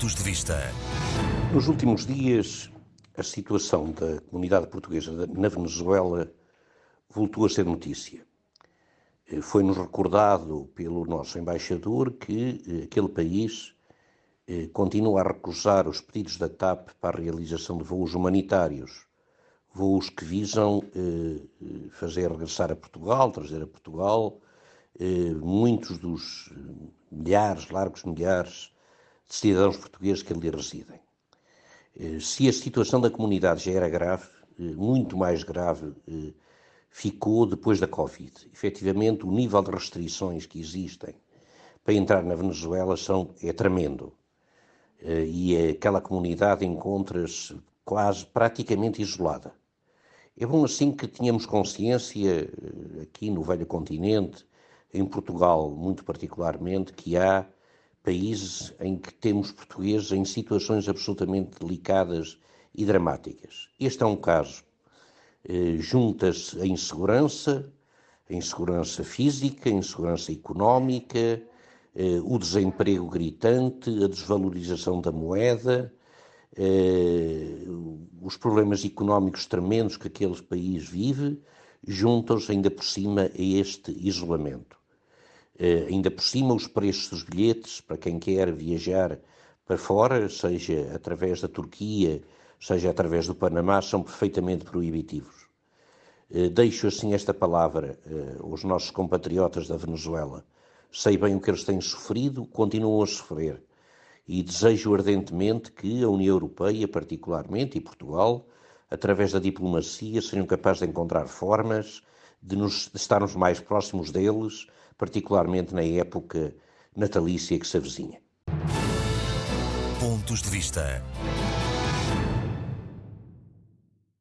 Pontos de Vista. Nos últimos dias, a situação da comunidade portuguesa na Venezuela voltou a ser notícia. Eh, foi-nos recordado pelo nosso embaixador que eh, aquele país eh, continua a recusar os pedidos da TAP para a realização de voos humanitários, voos que visam fazer regressar a Portugal, trazer a Portugal muitos dos milhares, largos milhares de cidadãos portugueses que ali residem. Eh, se a situação da comunidade já era grave, eh, muito mais grave eh, ficou depois da Covid. Efetivamente, o nível de restrições que existem para entrar na Venezuela são, é tremendo. E aquela comunidade encontra-se quase praticamente isolada. É bom assim que tínhamos consciência, aqui no velho continente, em Portugal muito particularmente, que há países em que temos portugueses em situações absolutamente delicadas e dramáticas. Este é um caso. Eh, Junta-se a insegurança, a insegurança física, a insegurança económica, eh, o desemprego gritante, a desvalorização da moeda, eh, os problemas económicos tremendos que aquele país vive, juntam-se ainda por cima a este isolamento. Uh, ainda por cima, os preços dos bilhetes para quem quer viajar para fora, seja através da Turquia, seja através do Panamá, são perfeitamente proibitivos. Uh, deixo assim esta palavra uh, aos nossos compatriotas da Venezuela. Sei bem o que eles têm sofrido, continuam a sofrer. E desejo ardentemente que a União Europeia, particularmente, e Portugal, através da diplomacia, sejam capazes de encontrar formas de, nos, de estarmos mais próximos deles, particularmente na época natalícia que se avizinha. Pontos de vista.